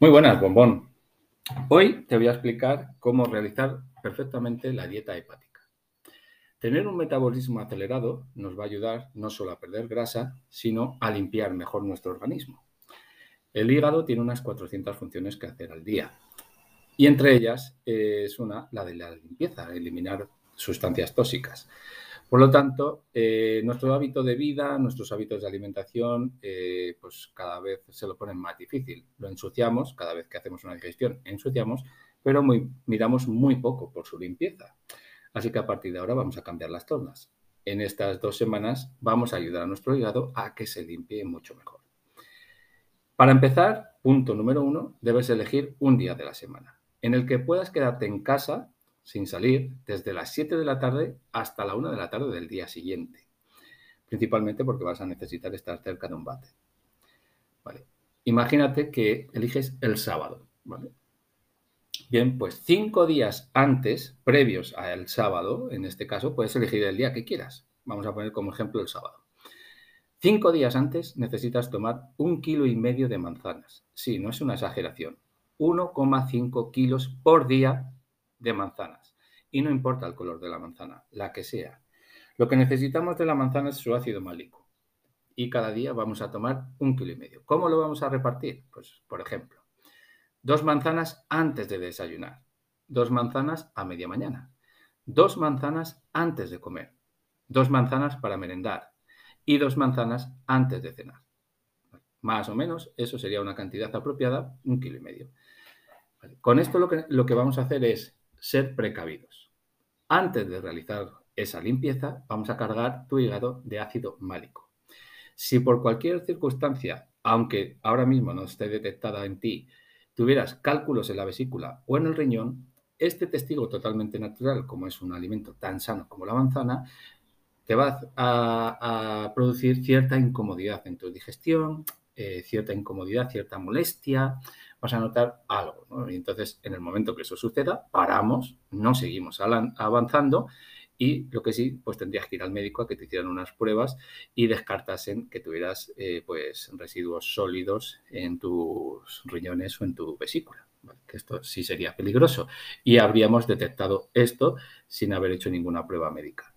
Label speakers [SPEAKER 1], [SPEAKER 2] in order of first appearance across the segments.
[SPEAKER 1] Muy buenas, bombón. Hoy te voy a explicar cómo realizar perfectamente la dieta hepática. Tener un metabolismo acelerado nos va a ayudar no solo a perder grasa, sino a limpiar mejor nuestro organismo. El hígado tiene unas 400 funciones que hacer al día y entre ellas es una, la de la limpieza, eliminar sustancias tóxicas. Por lo tanto, eh, nuestro hábito de vida, nuestros hábitos de alimentación, eh, pues cada vez se lo ponen más difícil. Lo ensuciamos, cada vez que hacemos una digestión, ensuciamos, pero miramos muy poco por su limpieza. Así que a partir de ahora vamos a cambiar las tornas. En estas dos semanas vamos a ayudar a nuestro hígado a que se limpie mucho mejor. Para empezar, punto número uno, debes elegir un día de la semana en el que puedas quedarte en casa sin salir desde las 7 de la tarde hasta la 1 de la tarde del día siguiente. Principalmente porque vas a necesitar estar cerca de un bate. Imagínate que eliges el sábado. Bien, pues cinco días antes, previos al sábado, en este caso, puedes elegir el día que quieras. Vamos a poner como ejemplo el sábado. Cinco días antes necesitas tomar un kilo y medio de manzanas. Sí, no es una exageración. 1,5 kilos por día de manzanas. Y no importa el color de la manzana, la que sea. Lo que necesitamos de la manzana es su ácido málico. Y cada día vamos a tomar un kilo y medio. ¿Cómo lo vamos a repartir? Pues, por ejemplo, dos manzanas antes de desayunar, dos manzanas a media mañana, dos manzanas antes de comer, dos manzanas para merendar y dos manzanas antes de cenar. Más o menos, eso sería una cantidad apropiada, un kilo y medio. Con esto lo que, lo que vamos a hacer es ser precavidos. Antes de realizar esa limpieza, vamos a cargar tu hígado de ácido málico. Si por cualquier circunstancia, aunque ahora mismo no esté detectada en ti, tuvieras cálculos en la vesícula o en el riñón, este testigo totalmente natural, como es un alimento tan sano como la manzana, te va a, producir cierta incomodidad en tu digestión, eh, cierta incomodidad, cierta molestia, vas a notar algo. Y entonces, en el momento que eso suceda, paramos, no seguimos avanzando y lo que sí, pues tendrías que ir al médico a que te hicieran unas pruebas y descartasen que tuvieras eh, pues residuos sólidos en tus riñones o en tu vesícula. Que esto sí sería peligroso. Y habríamos detectado esto sin haber hecho ninguna prueba médica.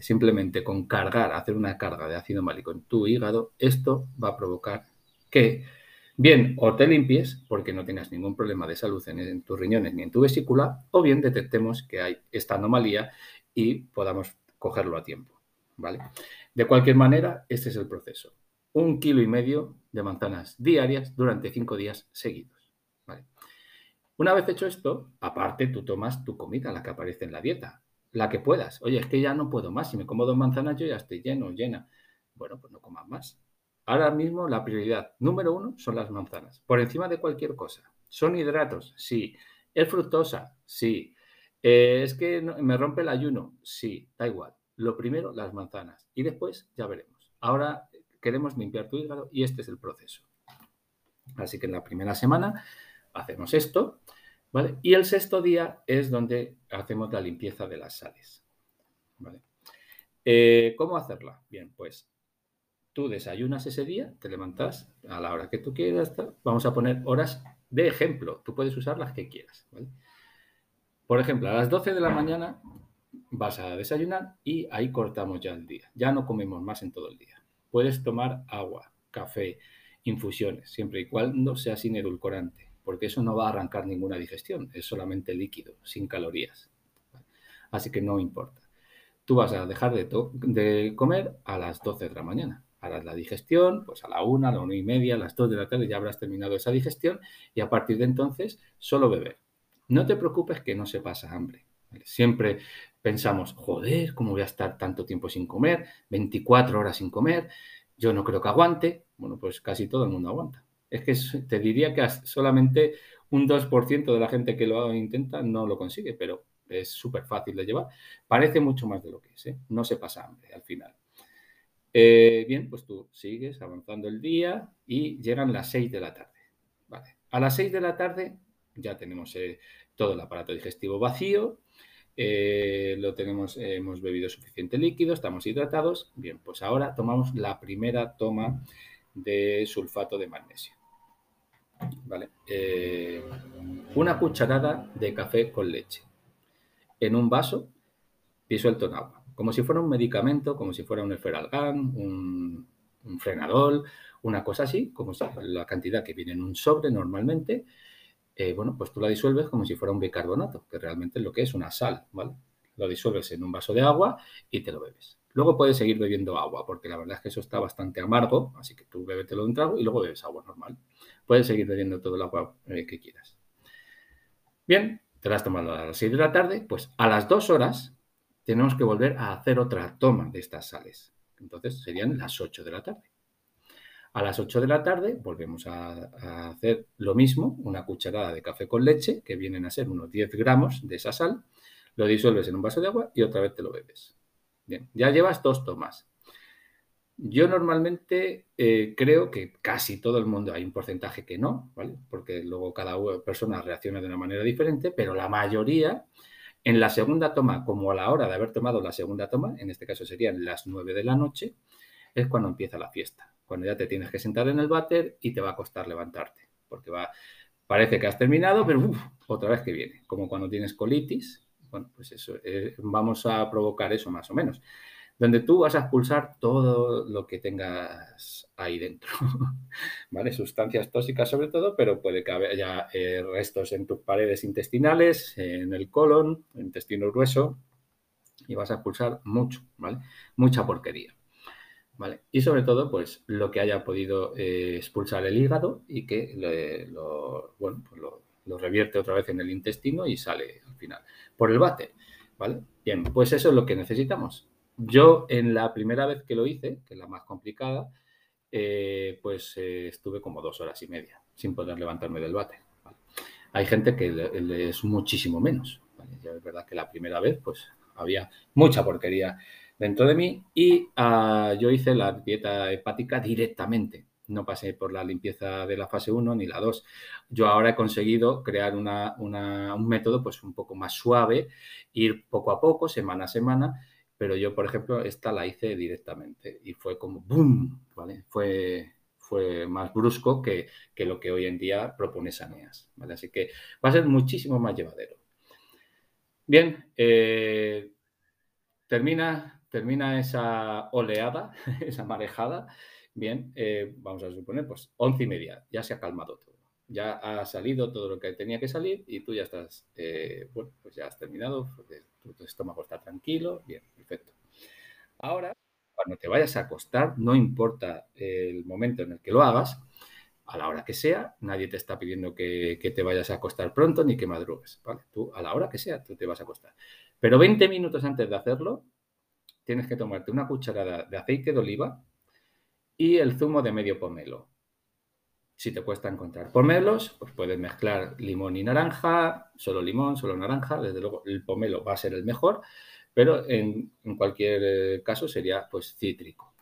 [SPEAKER 1] Simplemente con cargar, hacer una carga de ácido málico en tu hígado, esto va a provocar que bien o te limpies porque no tengas ningún problema de salud en, tus riñones ni en tu vesícula, o bien detectemos que hay esta anomalía y podamos cogerlo a tiempo. ¿vale? De cualquier manera, este es el proceso. Un kilo y medio de manzanas diarias durante cinco días seguidos. Una vez hecho esto, aparte tú tomas tu comida, la que aparece en la dieta, la que puedas. Oye, es que ya no puedo más. Si me como dos manzanas, yo ya estoy lleno, llena. Bueno, pues no comas más. Ahora mismo la prioridad número uno son las manzanas, por encima de cualquier cosa. ¿Son hidratos? Sí. ¿Es fructosa? Sí. Eh, ¿Es que me rompe el ayuno? Sí, da igual. Lo primero, las manzanas. Y después ya veremos. Ahora queremos limpiar tu hígado y este es el proceso. Así que en la primera semana hacemos esto. Y el sexto día es donde hacemos la limpieza de las sales. Eh, ¿Cómo hacerla? Bien, pues tú desayunas ese día, te levantas a la hora que tú quieras. Vamos a poner horas de ejemplo. Tú puedes usar las que quieras. Por ejemplo, a las 12 de la mañana vas a desayunar y ahí cortamos ya el día. Ya no comemos más en todo el día. Puedes tomar agua, café, infusiones, siempre y cuando sea sin edulcorante porque eso no va a arrancar ninguna digestión, es solamente líquido, sin calorías. Así que no importa. Tú vas a dejar de, comer a las 12 de la mañana. Harás la digestión, pues a la 1, a la 1 y media, a las 2 de la tarde ya habrás terminado esa digestión y a partir de entonces solo beber. No te preocupes que no se pasa hambre. Siempre pensamos, joder, ¿cómo voy a estar tanto tiempo sin comer? 24 horas sin comer, yo no creo que aguante. Bueno, pues casi todo el mundo aguanta es que te diría que solamente un 2% de la gente que lo intenta no lo consigue, pero es súper fácil de llevar. Parece mucho más de lo que es, ¿eh? no se pasa hambre al final. Eh, bien, pues tú sigues avanzando el día y llegan las 6 de la tarde. Vale. A las 6 de la tarde ya tenemos eh, todo el aparato digestivo vacío, lo tenemos, hemos bebido suficiente líquido, estamos hidratados. Bien, pues ahora tomamos la primera toma de sulfato de magnesio. ¿vale? Eh, una cucharada de café con leche en un vaso disuelto en agua, como si fuera un medicamento, como si fuera un esferalgán, un, un frenadol, una cosa así, como la cantidad que viene en un sobre normalmente, eh, bueno, pues tú la disuelves como si fuera un bicarbonato, que realmente es lo que es una sal, ¿vale? Lo disuelves en un vaso de agua y te lo bebes. Luego puedes seguir bebiendo agua, porque la verdad es que eso está bastante amargo, así que tú bébetelo de un trago y luego bebes agua normal. Puedes seguir bebiendo todo el agua eh, que quieras. Bien, te la has tomado a las 6 de la tarde, pues a las 2 horas tenemos que volver a hacer otra toma de estas sales. Entonces serían las 8 de la tarde. A las 8 de la tarde volvemos a, hacer lo mismo, una cucharada de café con leche, que vienen a ser unos 10 gramos de esa sal, lo disuelves en un vaso de agua y otra vez te lo bebes. Bien, ya llevas dos tomas. Yo normalmente eh, creo que casi todo el mundo hay un porcentaje que no, ¿vale? Porque luego cada persona reacciona de una manera diferente, pero la mayoría en la segunda toma, como a la hora de haber tomado la segunda toma, en este caso serían las 9 de la noche, es cuando empieza la fiesta. Cuando ya te tienes que sentar en el váter y te va a costar levantarte. Porque va, parece que has terminado, pero otra vez que viene. Como cuando tienes colitis, bueno, pues eso, eh, vamos a provocar eso más o menos. Donde tú vas a expulsar todo lo que tengas ahí dentro, ¿vale? Sustancias tóxicas sobre todo, pero puede que haya eh, restos en tus paredes intestinales, en el colon, intestino grueso, y vas a expulsar mucho, ¿vale? Mucha porquería. ¿Vale? Y sobre todo, pues lo que haya podido eh, expulsar el hígado y que lo, bueno, pues lo, revierte otra vez en el intestino y sale al final por el bate. ¿Vale? Bien, pues eso es lo que necesitamos. Yo en la primera vez que lo hice, que es la más complicada, eh, pues eh, estuve como dos horas y media sin poder levantarme del bate. Hay gente que es muchísimo menos. Ya es verdad que la primera vez pues había mucha porquería dentro de mí y ah, yo hice la dieta hepática directamente. No pasé por la limpieza de la fase 1 ni la 2. Yo ahora he conseguido crear un método pues un poco más suave, ir poco a poco, semana a semana, pero yo, por ejemplo, esta la hice directamente y fue como ¡boom! ¿vale? Fue, fue más brusco que, lo que hoy en día propone Saneas. ¿vale? Así que va a ser muchísimo más llevadero. Bien, eh, termina termina esa oleada, esa marejada, bien, eh, vamos a suponer, pues once y media, ya se ha calmado todo. Ya ha salido todo lo que tenía que salir y tú ya estás, eh, bueno, pues ya has terminado, tu, estómago está tranquilo, bien. Ahora, cuando te vayas a acostar, no importa el momento en el que lo hagas, a la hora que sea, nadie te está pidiendo que, te vayas a acostar pronto ni que madrugues. Tú, a la hora que sea, tú te vas a acostar. Pero 20 minutos antes de hacerlo, tienes que tomarte una cucharada de aceite de oliva y el zumo de medio pomelo. Si te cuesta encontrar pomelos, pues puedes mezclar limón y naranja, solo limón, solo naranja. Desde luego, el pomelo va a ser el mejor, pero en, cualquier eh, caso sería pues cítrico.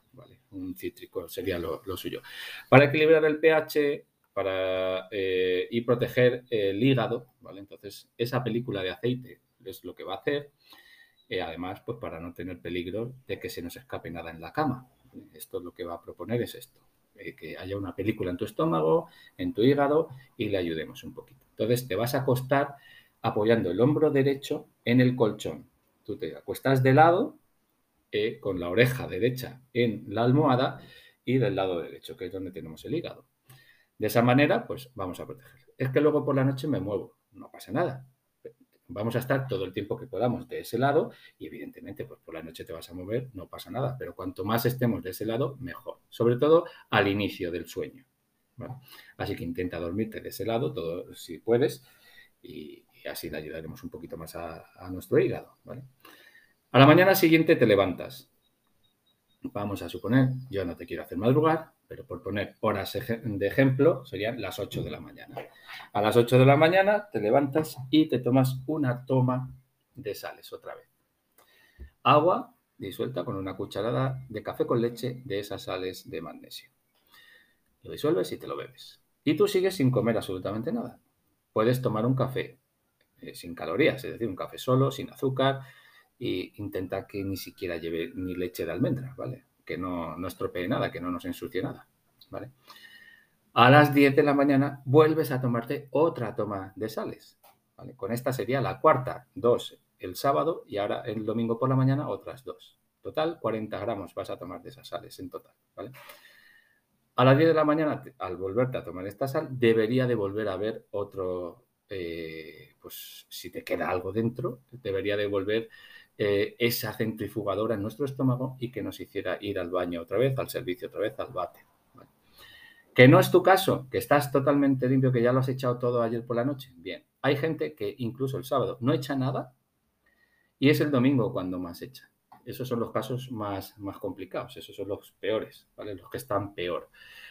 [SPEAKER 1] Un cítrico sería lo, suyo. Para equilibrar el pH para, eh, y proteger el hígado, ¿vale? entonces esa película de aceite es lo que va a hacer y además, pues para no tener peligro de que se nos escape nada en la cama. Esto es lo que va a proponer es esto, eh, que haya una película en tu estómago, en tu hígado y le ayudemos un poquito. Entonces te vas a acostar apoyando el hombro derecho en el colchón. Tú te acuestas de lado eh, con la oreja derecha en la almohada y del lado derecho, que es donde tenemos el hígado. De esa manera, pues vamos a proteger. Es que luego por la noche me muevo, no pasa nada vamos a estar todo el tiempo que podamos de ese lado y evidentemente pues por la noche te vas a mover, no pasa nada, pero cuanto más estemos de ese lado, mejor, sobre todo al inicio del sueño. Así que intenta dormirte de ese lado todo si puedes así le ayudaremos un poquito más a, nuestro hígado. A la mañana siguiente te levantas. Vamos a suponer, yo no te quiero hacer madrugar, pero por poner horas de ejemplo, serían las 8 de la mañana. A las 8 de la mañana te levantas y te tomas una toma de sales otra vez. Agua disuelta con una cucharada de café con leche de esas sales de magnesio. Lo disuelves y te lo bebes. Y tú sigues sin comer absolutamente nada. Puedes tomar un café eh, sin calorías, es decir, un café solo, sin azúcar, e intenta que ni siquiera lleve ni leche de almendra, ¿vale? que no, no estropee nada, que no nos ensucie nada. ¿vale? A las 10 de la mañana vuelves a tomarte otra toma de sales. Con esta sería la cuarta, dos el sábado y ahora el domingo por la mañana otras dos. Total, 40 gramos vas a tomar de esas sales en total. A las 10 de la mañana, al volverte a tomar esta sal, debería de volver a ver otro, eh, pues si te queda algo dentro, debería de volver eh, esa centrifugadora en nuestro estómago y que nos hiciera ir al baño otra vez, al servicio otra vez, al bate. Que no es tu caso, que estás totalmente limpio, que ya lo has echado todo ayer por la noche. Bien, hay gente que incluso el sábado no echa nada y es el domingo cuando más echa. Esos son los casos más, más complicados, esos son los peores. Los que están peor.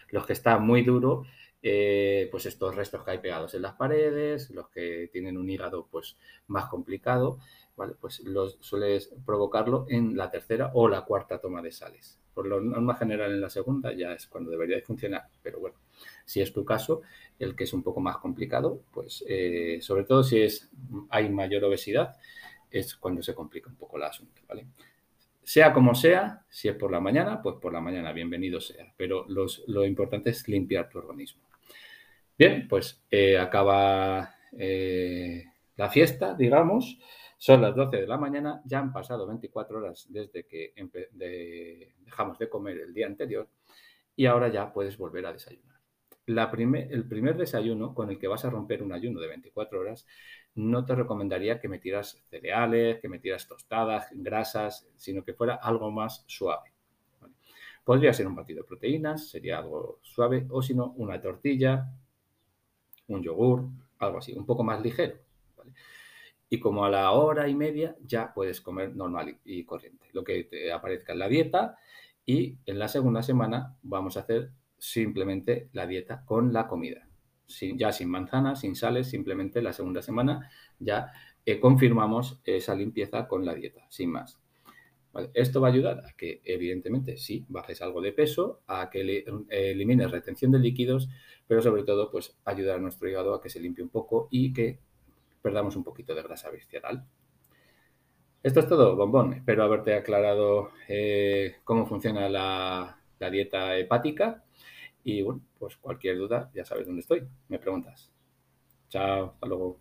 [SPEAKER 1] Los que están muy duro, eh, pues estos restos que hay pegados en las paredes, los que tienen un hígado pues más complicado, ¿vale? Pues los sueles provocarlo en la tercera o la cuarta toma de sales. Por lo norma general en la segunda ya es cuando debería de funcionar, pero bueno, si es tu caso, el que es un poco más complicado, pues eh, sobre todo si es, hay mayor obesidad, es cuando se complica un poco el asunto, ¿vale? Sea como sea, si es por la mañana, pues por la mañana, bienvenido sea. Pero lo importante es limpiar tu organismo. Bien, pues eh, acaba eh, la fiesta, digamos. Son las 12 de la mañana, ya han pasado 24 horas desde que dejamos de comer el día anterior y ahora ya puedes volver a desayunar. el primer desayuno con el que vas a romper un ayuno de 24 horas, no te recomendaría que metieras cereales, que metieras tostadas, grasas, sino que fuera algo más suave. Podría ser un batido de proteínas, sería algo suave, o si no, una tortilla, un yogur, algo así, un poco más ligero. Y como a la hora y media ya puedes comer normal y corriente, lo que te aparezca en la dieta. Y en la segunda semana vamos a hacer simplemente la dieta con la comida. ya sin manzanas, sin sales, simplemente la segunda semana ya eh, confirmamos esa limpieza con la dieta, sin más. Esto va a ayudar a que, evidentemente, sí, bajes algo de peso, a que elimines retención de líquidos, pero sobre todo, pues ayudar a nuestro hígado a que se limpie un poco y que perdamos un poquito de grasa visceral. Esto es todo, bombón. Espero haberte aclarado eh, cómo funciona la, la dieta hepática. Y bueno, pues cualquier duda, ya sabes dónde estoy. Me preguntas. Chao, hasta luego.